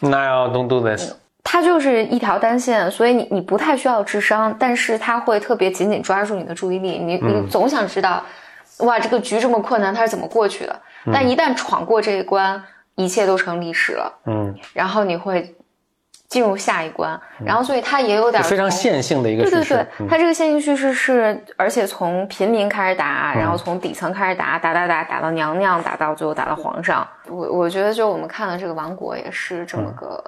那要 don't do this，它就是一条单线，所以你你不太需要智商，但是它会特别紧紧抓住你的注意力，你你总想知道，哇，这个局这么困难，它是怎么过去的？但一旦闯过这一关，一切都成历史了，嗯，然后你会进入下一关，然后所以它也有点非常线性的一个。对对对，嗯它这个线性叙事是，而且从平民开始打，然后从底层开始打，打打打打到娘娘，打到最后打到皇上。我我觉得就我们看的这个王国也是这么个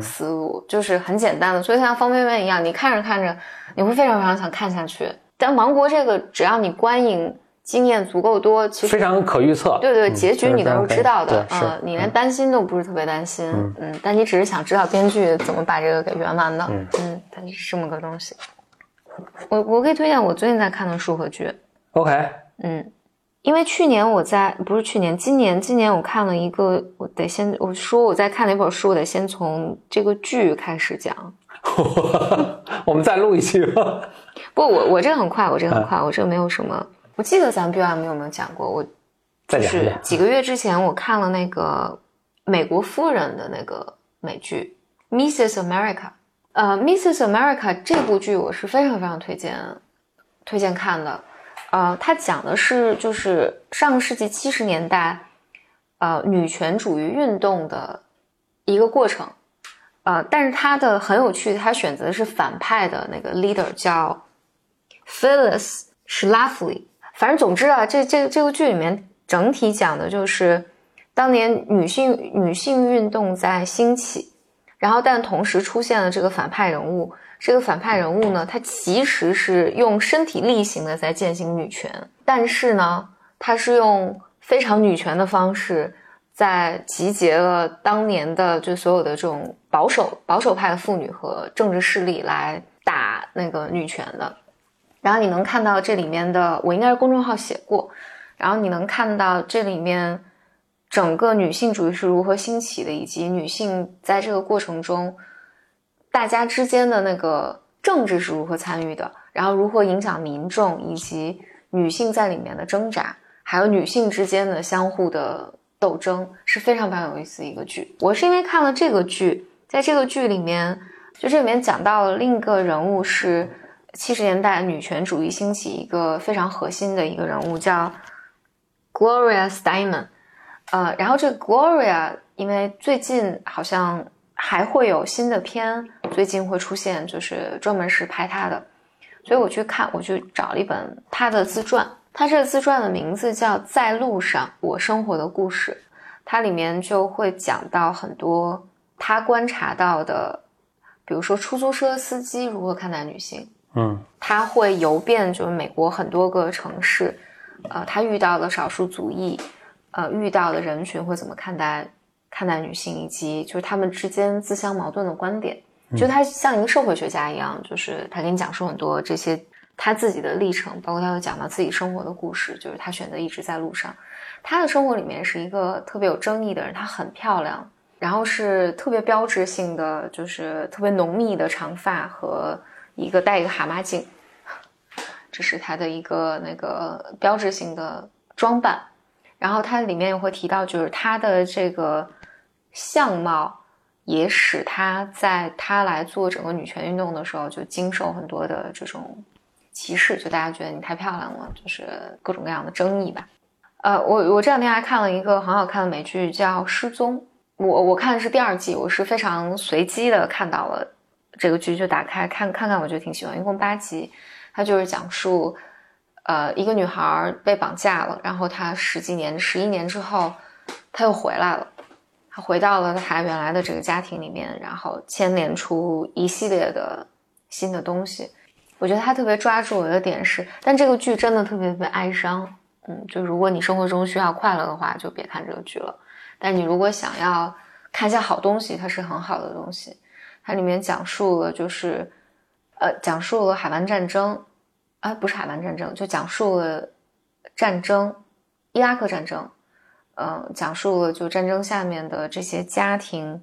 思路，就是很简单的，所以像方便面一样，你看着看着，你会非常非常想看下去。但芒果这个，只要你观影经验足够多，其实非常可预测。对对，嗯结局你都是知道的，嗯，你连担心都不是特别担心，嗯，但你只是想知道编剧怎么把这个给圆完的，嗯，它是这么个东西。我我可以推荐我最近在看的书和剧，OK，嗯，因为去年我在不是去年，今年今年我看了一个，我得先我说我在看哪本书，我得先从这个剧开始讲。我们再录一期吧。不，我我这个很快，我这个很嗯快，我这个没有什么。我记得咱们 BM 有没有讲过？我就是再讲讲几个月之前我看了那个美国夫人的那个美剧《Mrs. America》。呃，《Mrs. America》这部剧我是非常非常推荐推荐看的。呃，它讲的是就是上个世纪七十年代，呃，女权主义运动的一个过程。呃，但是它的很有趣，它选择的是反派的那个 leader 叫 Phyllis Schlafly。反正总之啊，这这这个剧里面整体讲的就是当年女性女性运动在兴起，然后但同时出现了这个反派人物，这个反派人物呢，他其实是用身体力行的在践行女权，但是呢，他是用非常女权的方式，在集结了当年的就所有的这种保守保守派的妇女和政治势力来打那个女权的。然后你能看到这里面的，我应该是公众号写过，然后你能看到这里面整个女性主义是如何兴起的，以及女性在这个过程中。大家之间的那个政治是如何参与的，然后如何影响民众，以及女性在里面的挣扎，还有女性之间的相互的斗争，是非常非常有意思的一个剧。我是因为看了这个剧，在这个剧里面，就这里面讲到了另一个人物是七十年代女权主义兴起一个非常核心的一个人物，叫 Gloria Steinem。呃，然后这个 Gloria，因为最近好像。还会有新的片，最近会出现，就是专门是拍他的，所以我去看，我去找了一本他的自传，他这个自传的名字叫《在路上：我生活的故事》，它里面就会讲到很多他观察到的，比如说出租车司机如何看待女性，嗯，他会游遍就是美国很多个城市，呃，他遇到了少数族裔，呃，遇到的人群会怎么看待？看待女性以及就是他们之间自相矛盾的观点，就他像一个社会学家一样，就是他给你讲述很多这些他自己的历程，包括他有讲到自己生活的故事，就是他选择一直在路上。他的生活里面是一个特别有争议的人，她很漂亮，然后是特别标志性的，就是特别浓密的长发和一个戴一个蛤蟆镜，这是他的一个那个标志性的装扮。然后他里面也会提到，就是他的这个。相貌也使他在他来做整个女权运动的时候，就经受很多的这种歧视，就大家觉得你太漂亮了，就是各种各样的争议吧。呃，我我这两天还看了一个很好看的美剧，叫《失踪》。我我看的是第二季，我是非常随机的看到了这个剧，就打开看看看，我觉得挺喜欢。一共八集，它就是讲述呃一个女孩被绑架了，然后她十几年、十一年之后，她又回来了。他回到了他原来的这个家庭里面，然后牵连出一系列的新的东西。我觉得他特别抓住我的点是，但这个剧真的特别特别哀伤。嗯，就如果你生活中需要快乐的话，就别看这个剧了。但你如果想要看一下好东西，它是很好的东西。它里面讲述了就是，呃，讲述了海湾战争，啊，不是海湾战争，就讲述了战争，伊拉克战争。呃，讲述了就战争下面的这些家庭，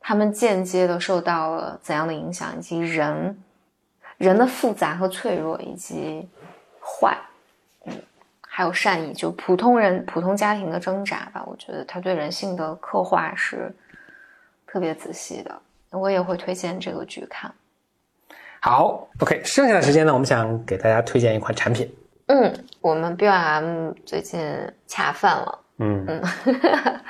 他们间接的受到了怎样的影响，以及人人的复杂和脆弱，以及坏，嗯，还有善意，就普通人普通家庭的挣扎吧。我觉得他对人性的刻画是特别仔细的，我也会推荐这个剧看。好，OK，剩下的时间呢，我们想给大家推荐一款产品。嗯，我们 B M 最近恰饭了。嗯嗯，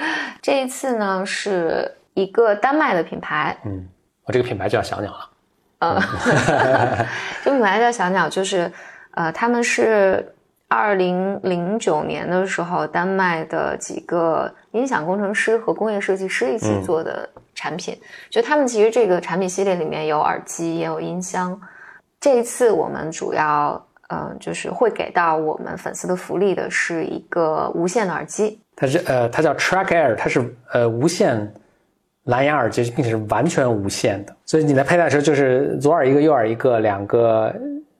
这一次呢是一个丹麦的品牌。嗯，我这个品牌叫小鸟了。嗯，这个品牌叫小鸟，就是呃，他们是二零零九年的时候，丹麦的几个音响工程师和工业设计师一起做的产品。就他们其实这个产品系列里面有耳机，也有音箱。这一次我们主要。嗯，就是会给到我们粉丝的福利的是一个无线的耳机，它是呃，它叫 Track Air，它是呃无线蓝牙耳机，并且是完全无线的，所以你在佩戴的时候就是左耳一个，右耳一个，两个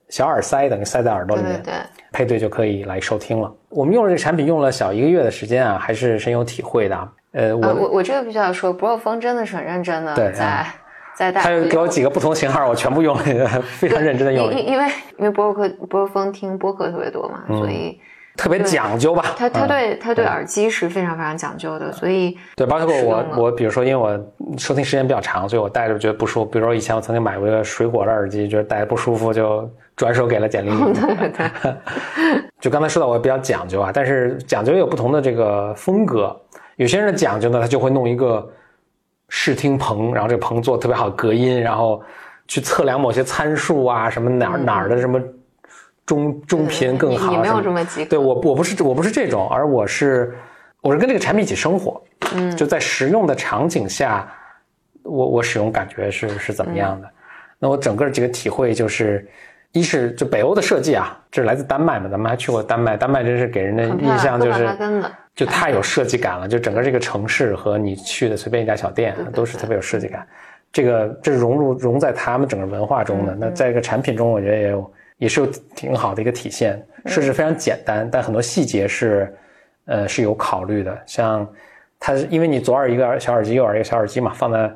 小耳塞等于塞在耳朵里面，对，配对就可以来收听了。我们用了这个产品用了小一个月的时间啊，还是深有体会的。呃，我我我这个必须要说，Bro 风真的是很认真的在。他又给我几个不同型号，我全部用了，非常认真的用。因因为因为播客播风听播客特别多嘛，所以特别讲究吧。他他对他对耳机是非常非常讲究的，所以对包括我我比如说，因为我收听时间比较长，所以我戴着觉得不舒服。比如说以前我曾经买过一个水果的耳机，觉得戴着不舒服，就转手给了简历。对对。就刚才说到我比较讲究啊，但是讲究也有不同的这个风格。有些人的讲究呢，他就会弄一个。视听棚，然后这个棚做特别好隔音，然后去测量某些参数啊，什么哪儿哪儿的什么中中频更好。你没有这么极对我我不是我不是这种，而我是我是跟这个产品一起生活，嗯，就在实用的场景下，我我使用感觉是是怎么样的？那我整个几个体会就是，一是就北欧的设计啊，这是来自丹麦嘛，咱们还去过丹麦，丹麦真是给人的印象就是就太有设计感了，就整个这个城市和你去的随便一家小店都是特别有设计感。这个这融入融在他们整个文化中的。那在一个产品中，我觉得也有也是有挺好的一个体现。设置非常简单，但很多细节是呃是有考虑的。像它因为你左耳一个小耳机，右耳一个小耳机嘛，放在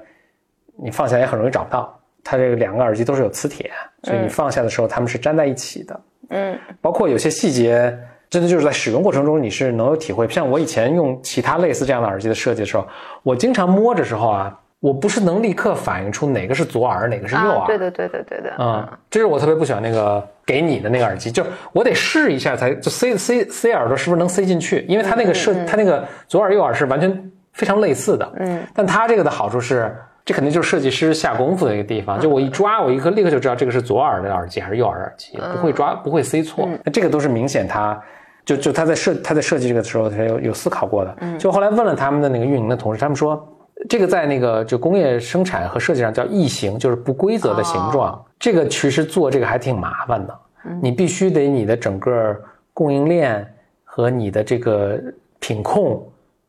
你放下也很容易找不到。它这个两个耳机都是有磁铁，所以你放下的时候它们是粘在一起的。嗯，包括有些细节，真的就是在使用过程中你是能有体会。像我以前用其他类似这样的耳机的设计的时候，我经常摸着时候啊。我不是能立刻反映出哪个是左耳，哪个是右耳。对的，对的，对的。嗯，这是我特别不喜欢那个给你的那个耳机，就我得试一下才就塞塞塞耳朵是不是能塞进去，因为它那个设它那个左耳右耳是完全非常类似的。嗯，但它这个的好处是，这肯定就是设计师下功夫的一个地方。就我一抓，我一刻立刻就知道这个是左耳的耳机还是右耳耳机，不会抓不会塞错。那这个都是明显，他就就他在设他在设计这个的时候，他有有思考过的。嗯，就后来问了他们的那个运营的同事，他们说。这个在那个就工业生产和设计上叫异形，就是不规则的形状。这个其实做这个还挺麻烦的，你必须得你的整个供应链和你的这个品控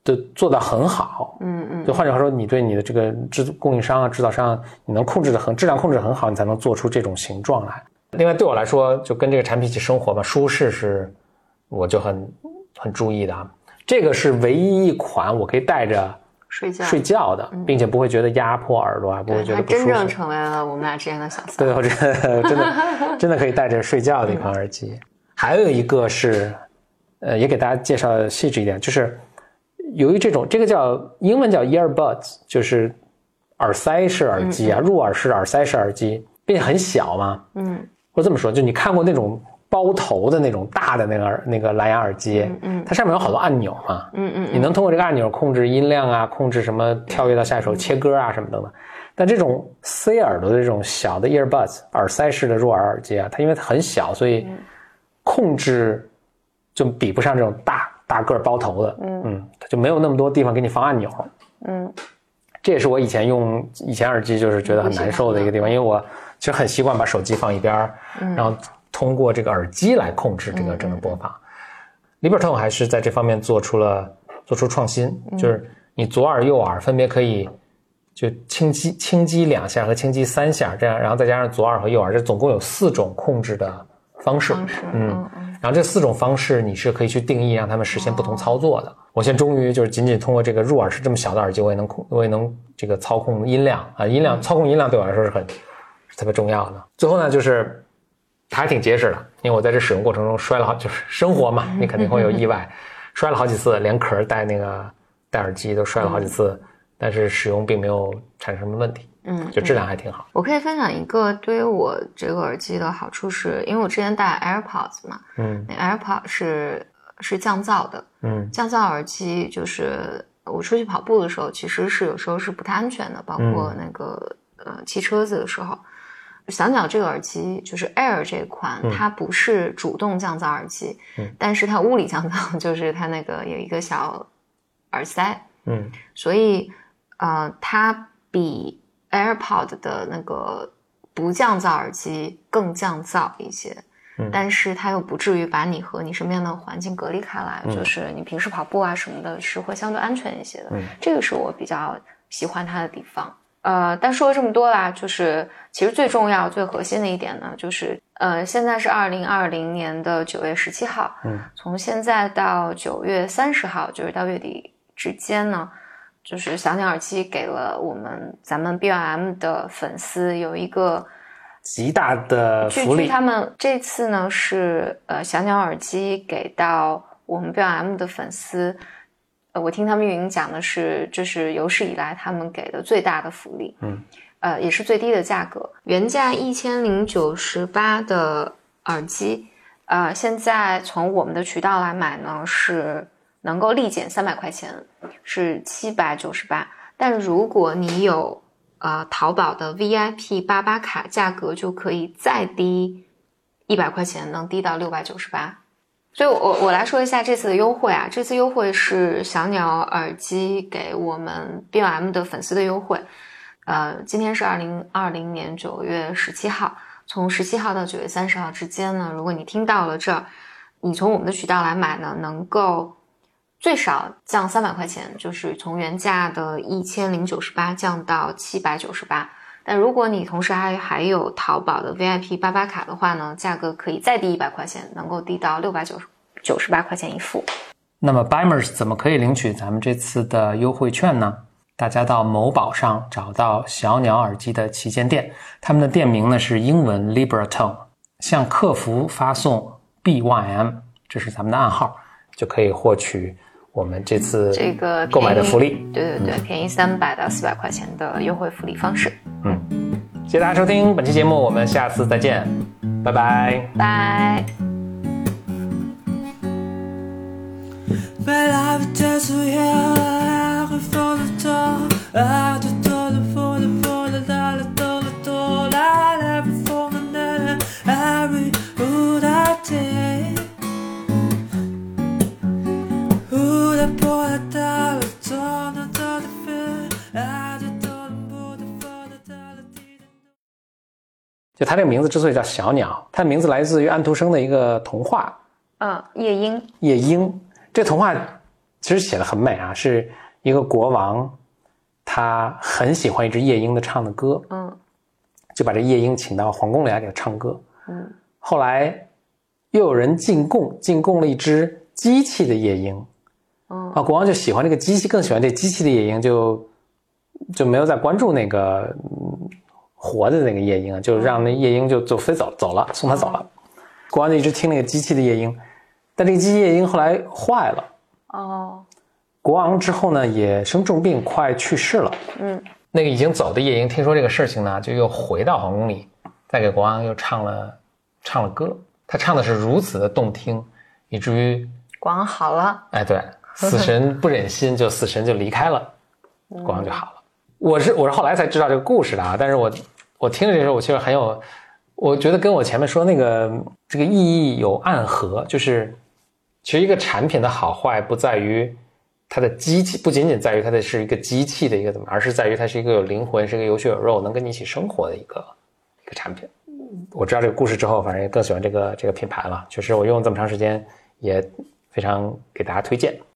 都做到很好。嗯嗯。就换句话说，你对你的这个制供应商啊、制造商，你能控制的很质量控制很好，你才能做出这种形状来。另外，对我来说，就跟这个产品一起生活吧，舒适是我就很很注意的啊。这个是唯一一款我可以带着。睡觉睡觉的，并且不会觉得压迫耳朵啊，不会觉得不舒服。真正成为了我们俩之间的小三。对，我觉得真的 真的可以带着睡觉的一款耳机。还有一个是，呃，也给大家介绍细致一点，就是由于这种这个叫英文叫 earbuds，就是耳塞式耳机啊，入耳式耳塞式耳机，并且很小嘛。嗯，或这么说，就你看过那种。包头的那种大的那个那个蓝牙耳机，嗯，它上面有好多按钮嘛，嗯嗯，你能通过这个按钮控制音量啊，控制什么跳跃到下一首切歌啊什么等等。但这种塞耳朵的这种小的 earbuds 耳塞式的入耳耳机啊，它因为它很小，所以控制就比不上这种大大个包头的，嗯。嗯，它就没有那么多地方给你放按钮，嗯，这也是我以前用以前耳机就是觉得很难受的一个地方，因为我其实很习惯把手机放一边儿，然后。通过这个耳机来控制这个整个播放，Libertone 还是在这方面做出了做出创新，就是你左耳右耳分别可以就轻击轻击两下和轻击三下这样，然后再加上左耳和右耳，这总共有四种控制的方式。嗯，然后这四种方式你是可以去定义让他们实现不同操作的。我现在终于就是仅仅通过这个入耳式这么小的耳机，我也能控，我也能这个操控音量啊，音量操控音量对我来说是很是特别重要的。最后呢，就是。还挺结实的，因为我在这使用过程中摔了好，就是生活嘛，你肯定会有意外，摔了好几次，连壳带那个带耳机都摔了好几次，但是使用并没有产生什么问题，嗯，就质量还挺好。我可以分享一个对于我这个耳机的好处，是因为我之前戴 AirPods 嘛，嗯，那 AirPods 是是降噪的，嗯，降噪耳机就是我出去跑步的时候，其实是有时候是不太安全的，包括那个呃骑车子的时候。小鸟这个耳机就是 Air 这款，它不是主动降噪耳机，但是它物理降噪，就是它那个有一个小耳塞，嗯，所以呃，它比 AirPod 的那个不降噪耳机更降噪一些，但是它又不至于把你和你身边的环境隔离开来，就是你平时跑步啊什么的，是会相对安全一些的，这个是我比较喜欢它的地方。呃，但说了这么多啦，就是其实最重要、最核心的一点呢，就是呃，现在是二零二零年的九月十七号，嗯，从现在到九月三十号，就是到月底之间呢，就是小鸟耳机给了我们咱们 B Y M 的粉丝有一个极大的福利。他们这次呢是呃小鸟耳机给到我们 B Y M 的粉丝。呃，我听他们运营讲的是，这是有史以来他们给的最大的福利，嗯，呃，也是最低的价格，原价一千零九十八的耳机，呃，现在从我们的渠道来买呢，是能够立减三百块钱，是七百九十八，但如果你有呃淘宝的 VIP 八八卡，价格就可以再低一百块钱，能低到六百九十八。所以，我我来说一下这次的优惠啊。这次优惠是小鸟耳机给我们 B M 的粉丝的优惠。呃，今天是二零二零年九月十七号，从十七号到九月三十号之间呢，如果你听到了这儿，你从我们的渠道来买呢，能够最少降三百块钱，就是从原价的一千零九十八降到七百九十八。但如果你同时还还有淘宝的 VIP 八八卡的话呢，价格可以再低一百块钱，能够低到六百九十九十八块钱一副。那么 Bimers 怎么可以领取咱们这次的优惠券呢？大家到某宝上找到小鸟耳机的旗舰店，他们的店名呢是英文 Libertone，向客服发送 BYM，这是咱们的暗号，就可以获取我们这次这个购买的福利。对对对，便宜三百到四百块钱的优惠福利方式。嗯，谢谢大家收听本期节目，我们下次再见，拜拜。拜。De temps, à de 就它这个名字之所以叫小鸟，它的名字来自于安徒生的一个童话嗯，夜莺。《夜莺》。这童话其实写的很美啊，是一个国王，他很喜欢一只夜莺的唱的歌，嗯就把这夜莺请到皇宫里来给他唱歌。嗯后来又有人进贡，进贡了一只机器的夜莺，嗯啊，国王就喜欢这个机器，更喜欢这机器的夜莺，就就没有再关注那个、嗯、活的那个夜莺，就让那夜莺就就飞走走了，送他走了。国王就一直听那个机器的夜莺，但这个机器夜莺后来坏了，哦国王之后呢也生重病，快去世了。嗯那个已经走的夜莺听说这个事情呢，就又回到皇宫里，再给国王又唱了唱了歌。他唱的是如此的动听，以至于国王好了。哎，对，死神不忍心，就死神就离开了，国王就好了。我是我是后来才知道这个故事的啊，但是我我听着这时候，我其实很有，我觉得跟我前面说那个这个意义有暗合，就是其实一个产品的好坏不在于它的机器，不仅仅在于它的是一个机器的一个怎么，而是在于它是一个有灵魂、是一个有血有肉、能跟你一起生活的一个一个产品。我知道这个故事之后，反正也更喜欢这个这个品牌了。确实，我用了这么长时间，也非常给大家推荐。